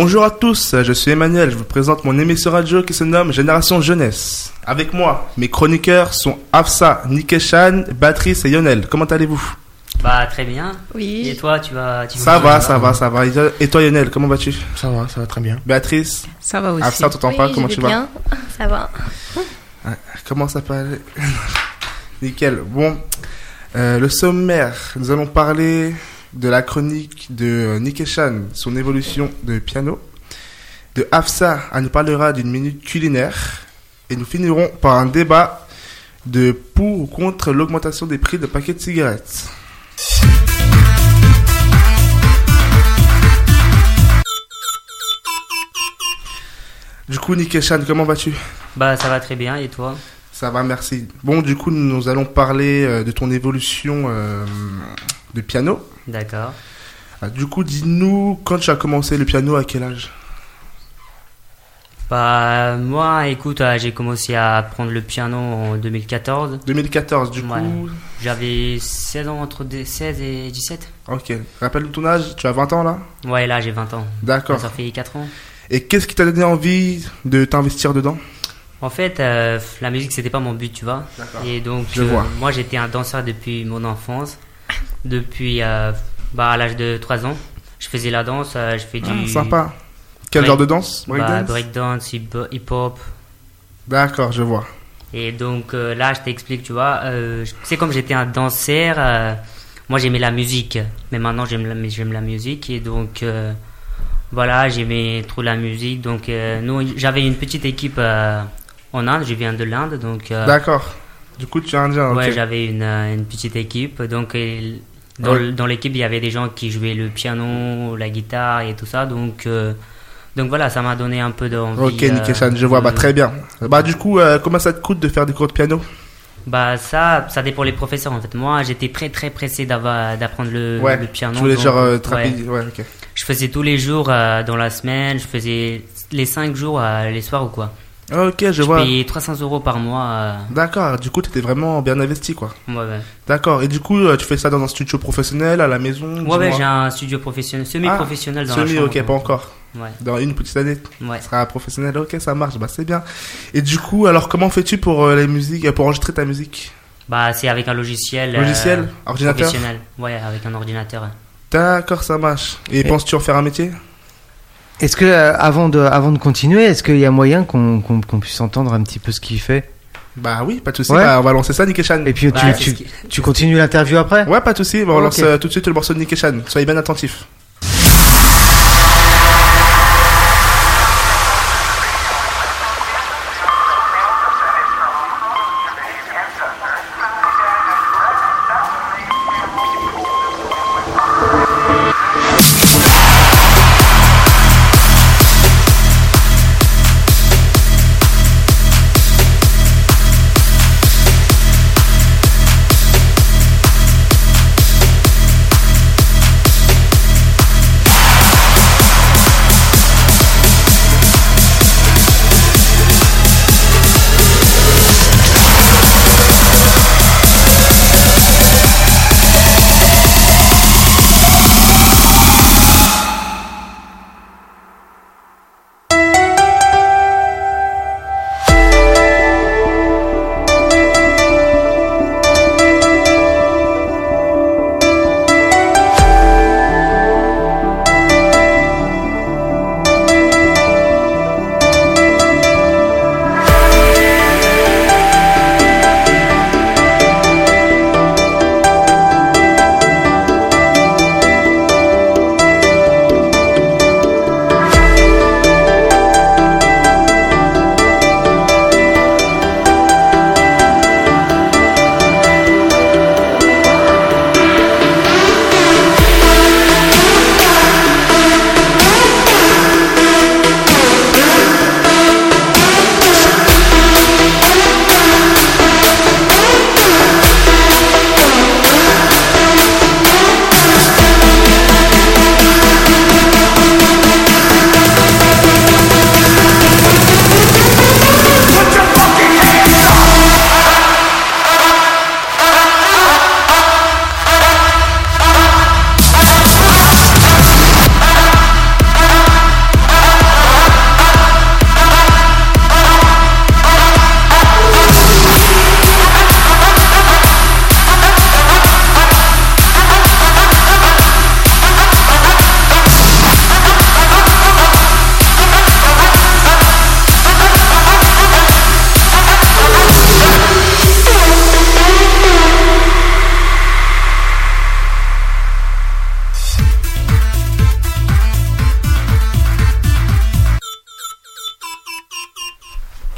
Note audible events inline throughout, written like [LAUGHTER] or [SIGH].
Bonjour à tous, je suis Emmanuel, je vous présente mon émission radio qui se nomme Génération Jeunesse. Avec moi, mes chroniqueurs sont Afsa, Nikeshan, Batrice et Yonel. Comment allez-vous? Bah très bien. Oui. Et toi, tu vas tu Ça va, ça va, ça va. Et toi Yonel, comment vas-tu? Ça va, ça va très bien. Béatrice? Ça va aussi. Afsa, on t'entend Oui, pas, comment tu vas? bien. [LAUGHS] Ça va. Comment ça peut [LAUGHS] aller Nickel. Bon, euh, le sommaire, nous allons parler de la chronique de Nikeshan, son évolution de piano. De Afsa, elle nous parlera d'une minute culinaire. Et nous finirons par un débat de pour ou contre l'augmentation des prix de paquets de cigarettes. Du coup, Nikeshan, comment vas-tu? Bah ça va très bien. Et toi? Ça va, merci. Bon, du coup, nous allons parler euh, de ton évolution euh, de piano. D'accord. Ah, Du coup, dis-nous, quand tu as commencé le piano, à quel âge? Bah moi, écoute, euh, j'ai commencé à apprendre le piano en 2014. 2014, du Ouais. coup. J'avais 16 ans entre des- 16 et 17. Ok. Rappelle ton âge, tu as 20 ans là? Ouais, là j'ai 20 ans. D'accord. Ça fait 4 ans. Et qu'est-ce qui t'a donné envie de t'investir dedans? En fait, euh, la musique c'était pas mon but, tu vois. D'accord. Et donc, Je euh, vois. moi j'étais un danseur depuis mon enfance. [COUGHS] Depuis euh, bah, à l'âge de 3 ans. Je faisais la danse, euh, je fais du. Ah, Sympa. Quel Ouais. genre de danse Bah, Breakdance hip- hip-hop. D'accord, je vois. Et donc euh, là, je t'explique, tu vois, euh, c'est comme j'étais un danseur, euh, moi j'aimais la musique, mais maintenant j'aime la, j'aime la musique et donc euh, voilà, j'aimais trop la musique. Donc euh, nous, j'avais une petite équipe euh, en Inde, je viens de l'Inde, donc euh, D'accord. Du coup, tu es indien, ouais, j'avais une, euh, une petite équipe. Donc dans, Ouais. l- dans l'équipe, il y avait des gens qui jouaient le piano, la guitare et tout ça, donc euh, donc voilà, ça m'a donné un peu d'envie. Ok, Nikeshan, je vois. Bah, très bien. Bah, du coup, comment ça te coûte de faire des cours de piano? Bah ça, ça dépend les professeurs en fait. Moi, j'étais très très pressé d'apprendre le, Ouais, le piano. Je voulais donc, genre euh, ouais. trapézie. Ouais, ok. Je faisais tous les jours euh, dans la semaine. Je faisais les 5 jours euh, les soirs ou quoi. Ok, je Je, vois. payais 300 euros par mois. euh, D'accord, du coup, tu étais vraiment bien investi, quoi. ouais, ouais. D'accord, et du coup, euh, tu fais ça dans un studio professionnel, à la maison Ouais, ouais, j'ai un studio professionnel, semi-professionnel dans la Semi, chambre. ok, pas encore. Ouais, Dans une petite année, ouais. tu seras professionnel, ok, ça marche, bah c'est bien. Et du coup, alors comment fais-tu pour euh, les musiques, pour enregistrer ta musique? Bah c'est avec un logiciel. euh, Logiciel? Ordinateur? Professionnel. Ouais, avec un ordinateur. D'accord, ça marche. Et, Et- penses-tu en faire un métier? Est-ce que, euh, avant de, avant de continuer, est-ce qu'il y a moyen qu'on qu'on- qu'on puisse entendre un petit peu ce qu'il fait? Bah oui, pas de soucis, Ouais. bah, on va lancer ça, Nikeshan. Et puis Bah, tu, c'est tu, ce qui- tu continues l'interview après? Ouais, pas de soucis, bah, on Ok. lance euh, tout de suite le morceau de Nikeshan. Soyez bien attentifs.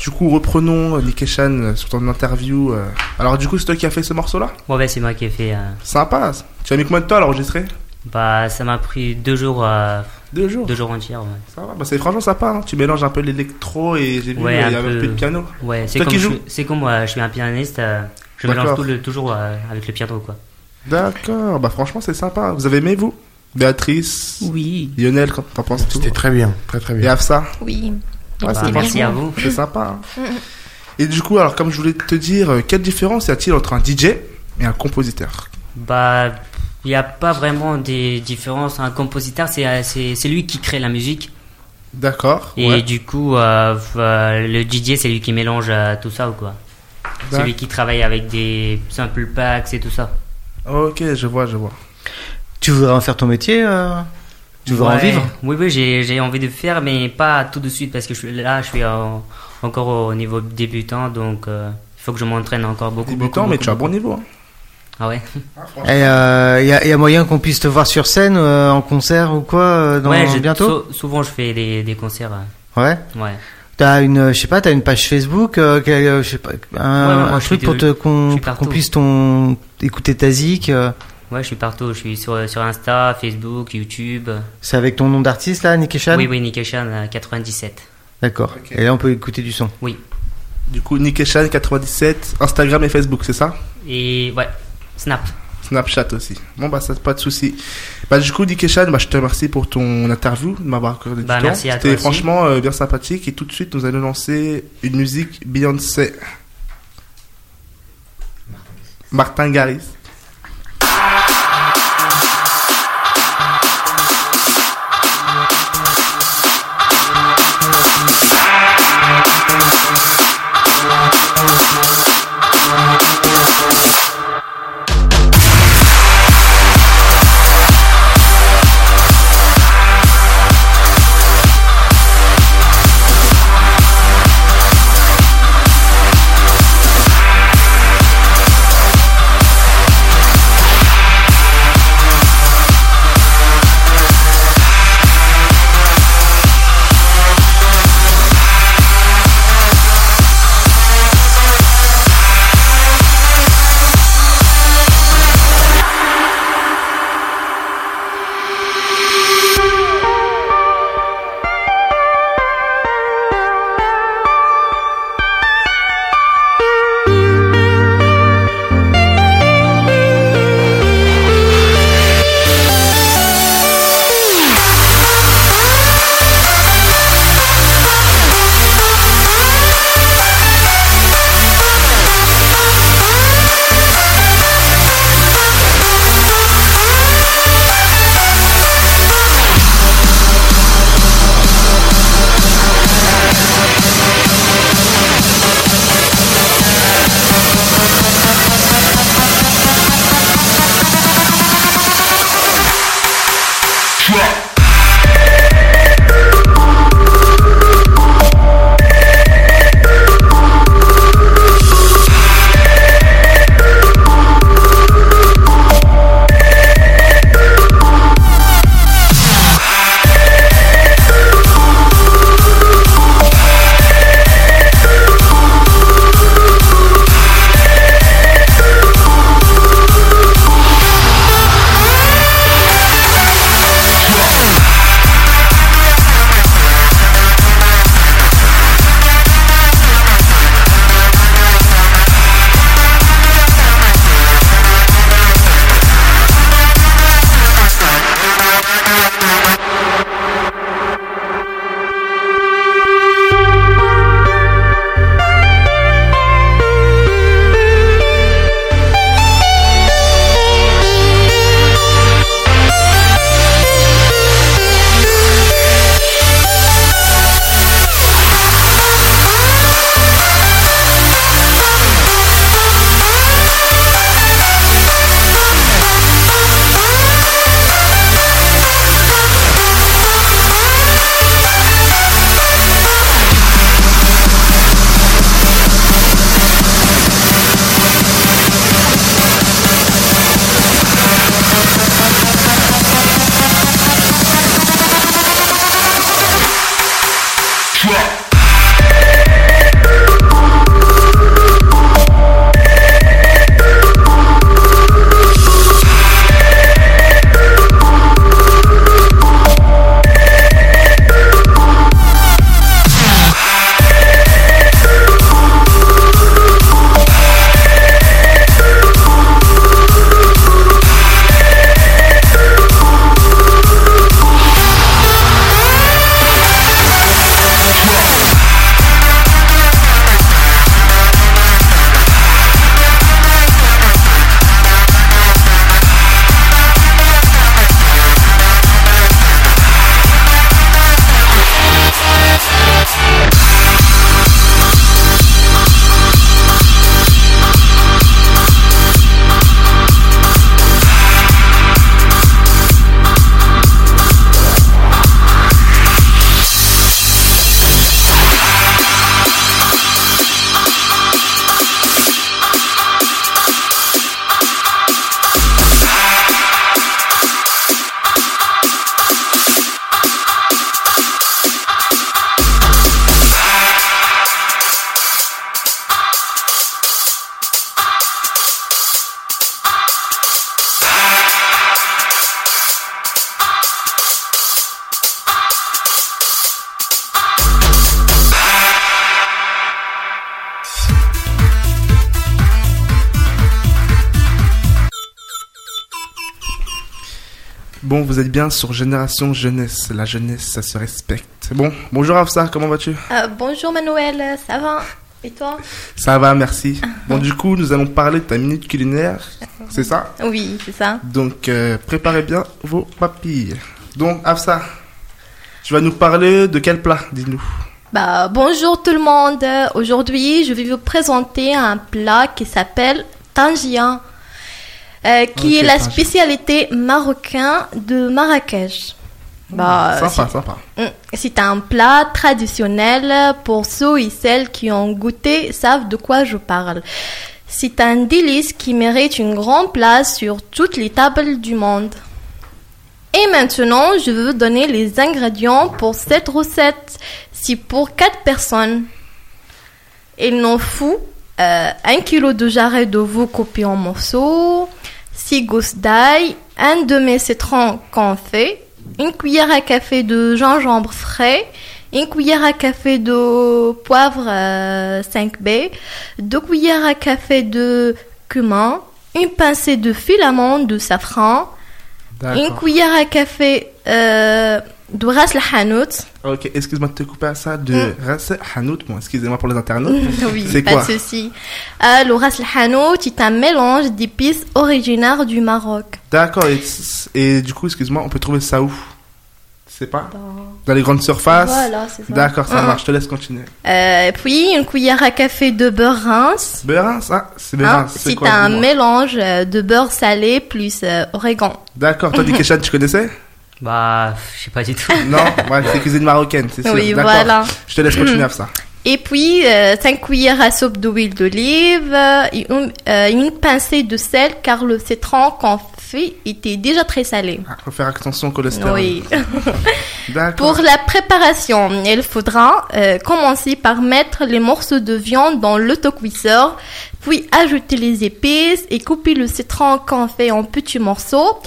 Du coup, reprenons euh, Nick Chan euh, sur ton interview. euh. Alors, du coup, c'est toi qui as fait ce morceau-là Ouais, ouais, c'est moi qui ai fait. euh, Sympa. Tu as mis combien de temps à l'enregistrer Bah, ça m'a pris deux jours, euh, Deux jours. deux jours entiers. Ouais, Ça va. Bah, c'est franchement sympa. hein. Tu mélanges un peu l'électro et j'ai vu, Ouais, il y un peu de piano. ouais c'est Toi comme, c'est comme moi, je suis un pianiste. euh, je mélange tout le, toujours euh, avec le piano, quoi. D'accord. Bah, franchement, c'est sympa. Vous avez aimé, vous? Béatrice? Oui. Lionel, quand t'en penses tout? C'était très bien, très très Et bien. Afsa? Oui. Ouais, Bah, merci à vous. C'est sympa. hein. Et du coup, alors, comme je voulais te dire, euh, quelle différence y a-t-il entre un DJ et un compositeur? Bah, il n'y a pas vraiment des différences. Un compositeur, c'est euh, c'est c'est lui qui crée la musique. D'accord. Et ouais. du coup, euh, le DJ, c'est lui qui mélange euh, tout ça ou quoi? C'est D'ac- lui qui travaille avec des sample packs et tout ça. Ok, je vois, je vois. Tu voudrais en faire ton métier euh? Tu en Ouais. vivre? Oui, oui, j'ai j'ai envie de faire, mais pas tout de suite parce que je suis là, je suis en- encore au niveau débutant, donc euh, il faut que je m'entraîne encore beaucoup. Débutant, beaucoup, mais tu as un bon niveau. hein. Ah ouais. Il y, a, y a moyen qu'on puisse te voir sur scène, euh, en concert ou quoi, euh, dans, ouais, bientôt? sou- souvent je fais des, des concerts. euh, Ouais? Ouais. T'as une, euh, je sais pas, t'as une page Facebook, euh, quel- euh, je sais pas, un, Ouais, un truc pour te qu'on puisse ton écouter ta zik. euh, Ouais, je suis partout. Je suis sur, sur Insta, Facebook, YouTube. c'est avec ton nom d'artiste là, Nicky Chan Oui, oui, Nikeshan euh, 97. D'accord. Ok. Et là, on peut écouter du son. Du coup, Nikeshan97, Instagram et Facebook, c'est ça Et ouais, Snap. Snapchat aussi. Bon, bah, ça, pas de souci. Bah, du coup, Nikeshan, bah, je te remercie pour ton interview, de m'avoir accordé Bah, du temps. merci à C'était franchement euh, bien sympathique. Et tout de suite, nous allons lancer une musique Beyoncé. Martin Garrix. Drop. Bon, vous êtes bien sur Génération Jeunesse. La jeunesse, ça se respecte. Bon, bonjour Afsa, comment vas-tu? Euh, bonjour Manuel, ça va? Et toi? Ça va, merci. Bon, du coup, nous allons parler de ta minute culinaire. C'est ça? Oui, c'est ça. Donc, euh, préparez bien vos papilles. Donc, Afsa, tu vas nous parler de quel plat, dis-nous? Bah, bonjour tout le monde. Aujourd'hui, je vais vous présenter un plat qui s'appelle tangia, euh, qui est la spécialité marocaine de Marrakech. Bah, Sympa, sympa. c'est- Mm, c'est un plat traditionnel pour ceux et celles qui ont goûté savent de quoi je parle. C'est un délice qui mérite une grande place sur toutes les tables du monde. Et maintenant, je vais vous donner les ingrédients pour cette recette. C'est pour 4 personnes. Il nous faut euh, 1 kg de jarret de veau coupé en morceaux, 6 gousses d'ail, un demi-citron confit, une cuillère à café de gingembre frais, une cuillère à café de poivre euh, 5B, deux cuillères à café de cumin, une pincée de filament de safran, une cuillère à café euh, de ras hanout. Ok, excuse-moi de te couper à ça. De Mm. Ras Hanout, bon, excusez-moi pour les internautes. [LAUGHS] oui, C'est pas quoi de souci. Euh, le ras hanout est un mélange d'épices originaires du Maroc. D'accord, et, et du coup, excuse-moi, on peut trouver ça où? C'est pas? Dans les grandes surfaces? Voilà, c'est ça. D'accord, ça Mm. marche, je te laisse continuer. Euh, puis une cuillère à café de beurre rince. Beurre, ça C'est Hein, beurre, c'est quoi un dis-moi mélange euh, de beurre salé plus euh, origan. D'accord, toi, Dikeshan, [LAUGHS] tu connaissais? Bah, je sais pas du tout. Non Ouais, c'est cuisine marocaine, c'est sûr. Oui, D'accord. voilà. Je te laisse [CLEARS THROAT] continuer à ça. Et puis, 5 cuillères à soupe d'huile d'olive euh, et une, euh, une pincée de sel car le citron qu'on fait était déjà très salé. Ah, faut faire attention au cholestérol. Oui. [LAUGHS] D'accord. Pour la préparation, il faudra euh, commencer par mettre les morceaux de viande dans l'autocuisseur, puis ajouter les épices et couper le citron qu'on fait en petits morceaux,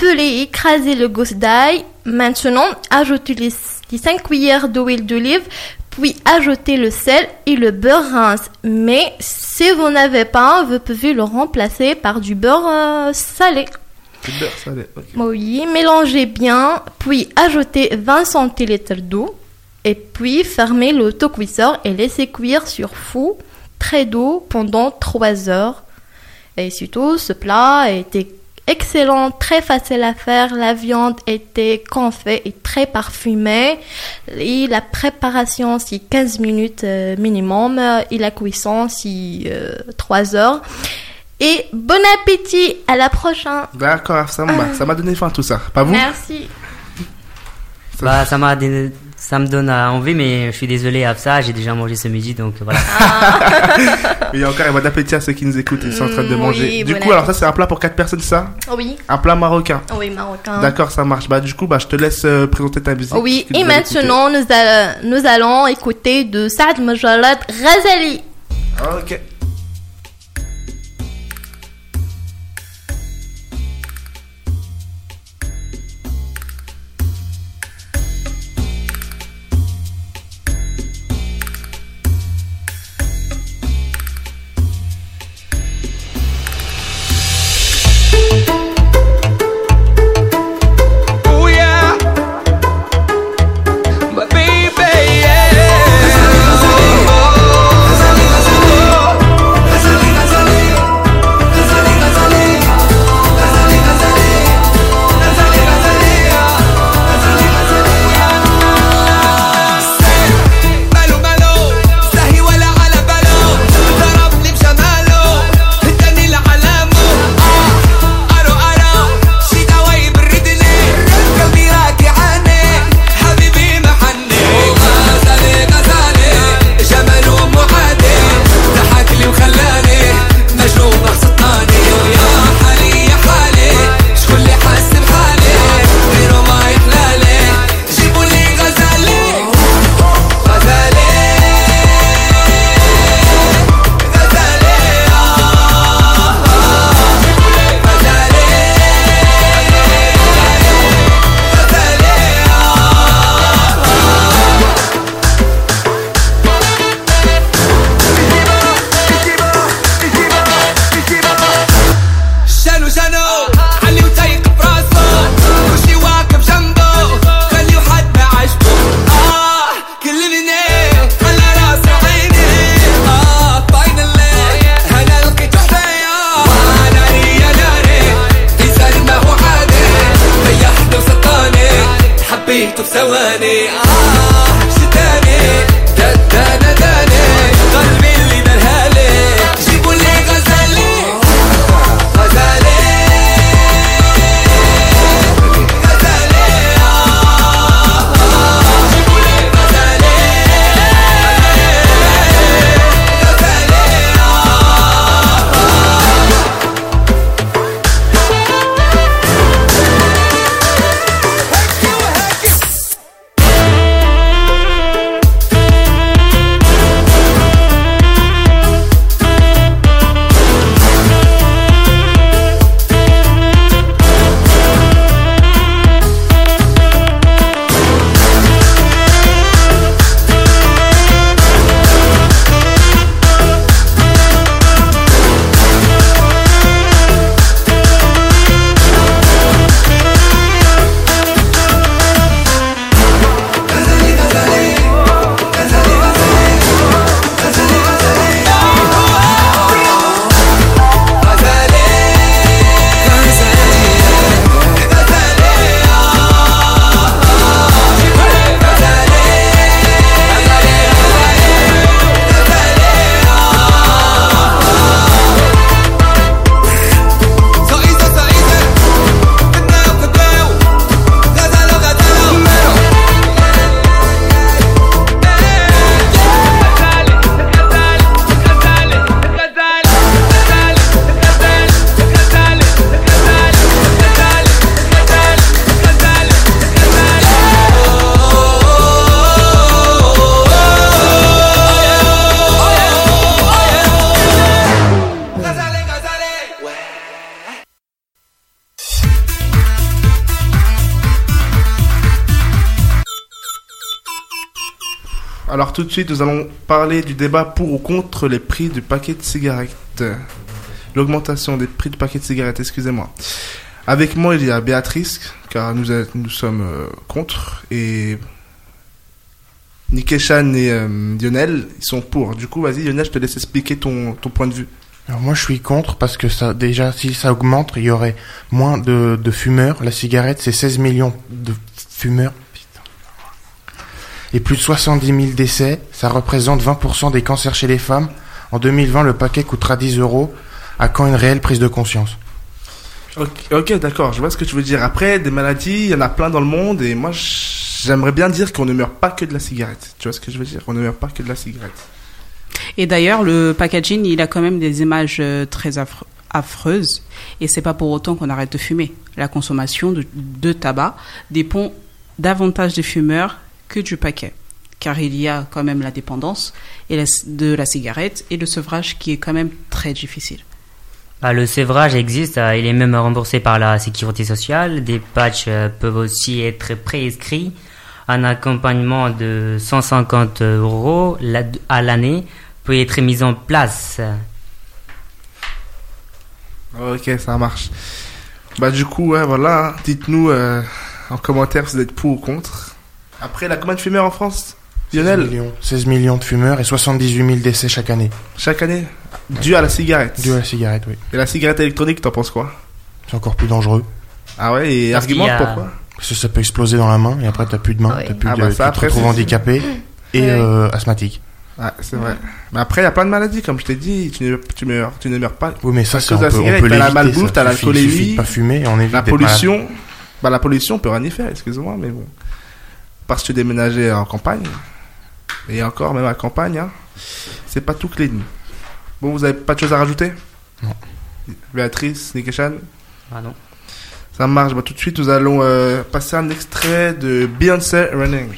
peler et écraser le gousse d'ail. Maintenant, ajouter les, les 5 cuillères d'huile d'olive, puis ajouter le sel et le beurre rince. Mais si vous n'avez pas, vous pouvez le remplacer par du beurre euh, salé. Du beurre salé, ok. Oui, mélangez bien, puis ajoutez 20 centilitres d'eau, et puis fermez l'autocuisseur et laissez cuire sur fou très doux pendant 3 heures. Et surtout, ce plat était excellent, très facile à faire. La viande était confite et très parfumée. Et la préparation, c'est 15 minutes euh, minimum. Et la cuisson, c'est euh, 3 heures. Et bon appétit, à la prochaine. D'accord, ça m'a ça m'a donné faim tout ça. Pas vous? Merci. Ça- Bah, ça m'a, donné- ça me donne euh, envie, mais je suis désolé ça. J'ai déjà mangé ce midi, donc voilà. [LAUGHS] Il y a encore un bon appétit à ceux qui nous écoutent, ils sont en train de Mm, manger. oui, du bon coup, alors ça, c'est un plat pour 4 personnes, ça Oui, Un plat marocain. oui, marocain. D'accord, ça marche. Bah, du coup, bah, je te laisse euh, présenter ta musique. Oui, que et maintenant, nous, allons- nous allons écouter de Saad Majalat Razali. Ok. Alors tout de suite, nous allons parler du débat pour ou contre les prix du paquet de cigarettes. L'augmentation des prix du paquet de cigarettes, excusez-moi. Avec moi, il y a Béatrice, car nous, sommes euh, contre, et Nikeshan et euh, Lionel, ils sont pour. Du coup, vas-y Lionel, je te laisse expliquer ton, point de vue. Alors moi je suis contre parce que déjà si ça augmente il y aurait moins de, de fumeurs. La cigarette c'est 16 millions de fumeurs. Et plus de 70 000 décès. Ça représente 20% des cancers chez les femmes. En 2020 le paquet coûtera 10 euros. À quand une réelle prise de conscience? Ok, d'accord, je vois ce que tu veux dire. Après, des maladies, il y en a plein dans le monde, et moi, j'aimerais bien dire qu'on ne meurt pas que de la cigarette. Tu vois ce que je veux dire? On ne meurt pas que de la cigarette. Et d'ailleurs, le packaging, il a quand même des images euh, très affre- affreuses. Et c'est pas pour autant qu'on arrête de fumer. La consommation de, de tabac dépend davantage des fumeurs que du paquet. Car il y a quand même la dépendance et la- de la cigarette et le sevrage qui est quand même très difficile. Bah, le sévrage existe, euh, il est même remboursé par la sécurité sociale. Des patchs euh, peuvent aussi être prescrits. Un accompagnement de 150 euros à l'année peut être mis en place. Ok, ça marche. Bah, du coup, ouais, voilà, dites-nous euh, en commentaire si vous êtes pour ou contre. Après, la combien de fumeurs en France 16 Lionel millions, 16 millions de fumeurs et 78 000 décès chaque année. Chaque année Dû à la cigarette. Dû à la cigarette, oui. Et la cigarette électronique, t'en penses quoi? C'est encore plus dangereux. Ah ouais, et argumente a- pourquoi? Parce que ça peut exploser dans la main et après t'as plus de main, Oui. t'as plus Ah de, bah tu ça, te après, retrouves c'est- handicapé et Ouais. euh, asthmatique. Ouais, c'est vrai. Mais après, il y a plein de maladies, comme je t'ai dit, tu ne, tu, meurs, tu ne meurs pas. Oui, mais ça, c'est de la peut, on cigarette, peut t'as la malbouffe, t'as de pas fumer et on évite La pollution, bah la pollution, on peut rien y faire, excuse-moi, mais bon. Parce que tu déménageais en campagne, et encore, même à campagne, hein, c'est pas tout clean. Bon, vous avez pas de choses à rajouter? Non. Béatrice, Nikeshan Ah non. Ça marche. Bah, tout de suite, nous allons euh, passer un extrait de Beyoncé Running.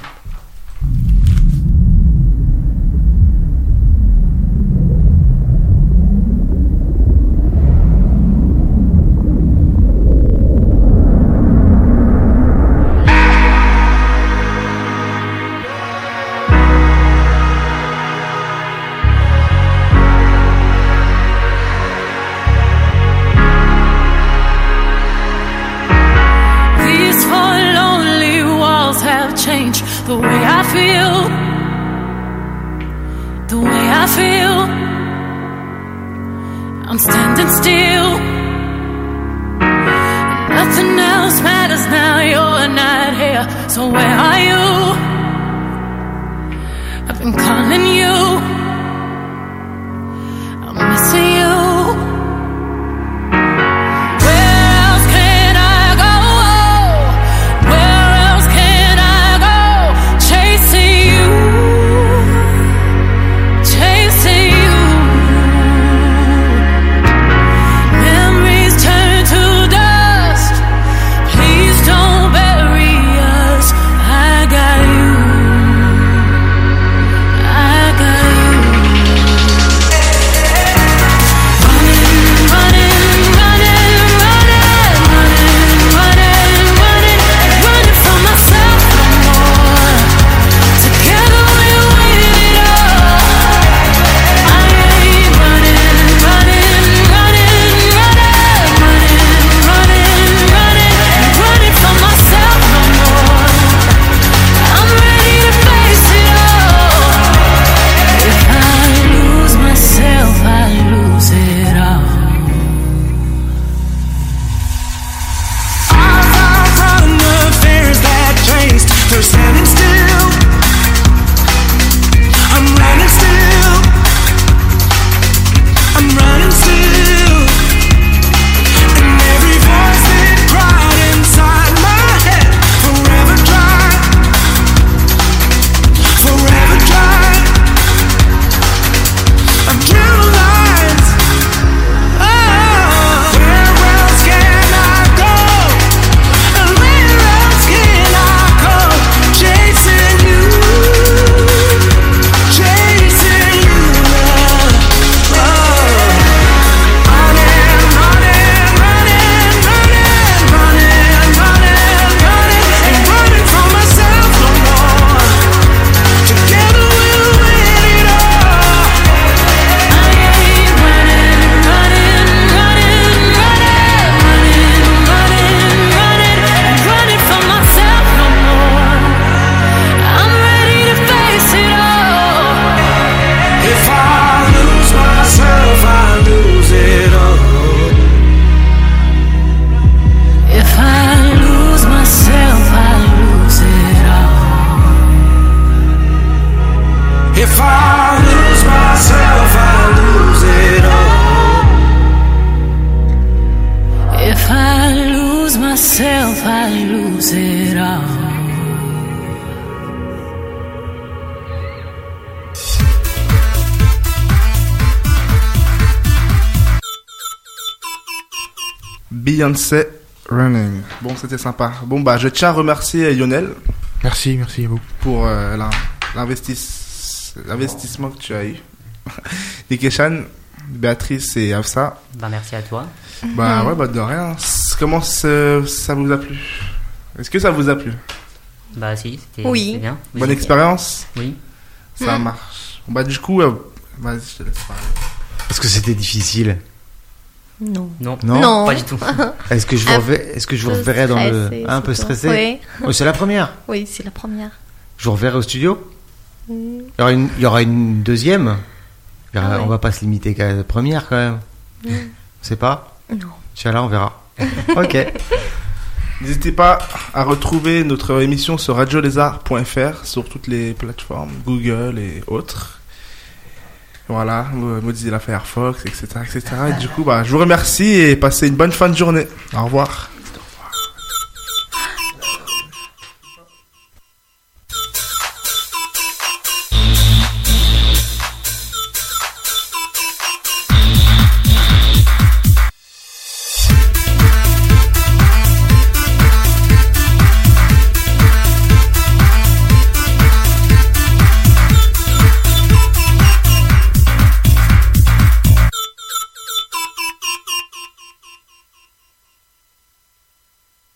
Beyoncé Running. Bon, c'était sympa. Bon, bah, je tiens à remercier Lionel Merci, merci à vous. pour euh, l'in- l'investis- l'investissement que tu as eu. [LAUGHS] Nikeshan, Béatrice et Afsa. Bah, merci à toi. Bah ouais, bah de rien. Comment ça vous a plu? Est-ce que ça vous a plu? Bah, si, c'était Oui. bien. Vous Bonne expérience? Oui. Ça marche. Bon, bah du coup, euh, vas-y, je te laisse parler. Est-ce que c'était difficile Non. Non. Non. Non. Pas du tout. [LAUGHS] Est-ce que je vous reverrai, est-ce que je vous reverrai dans le stressé, un peu stressé Oui. Oh, c'est la première. Oui, c'est la première. Je vous reverrai au studio. Mm. Il y aura une, il y aura une deuxième. Il y aura- Ah ouais. On va pas se limiter qu'à la première quand même. C'est pas Non. Inch'Allah, on verra. [LAUGHS] ok. N'hésitez pas à retrouver notre émission sur radiolézard.fr sur toutes les plateformes, Google et autres. Voilà, euh, Mozilla Firefox, etc. etc. Et du coup, bah, je vous remercie et passez une bonne fin de journée. Au revoir.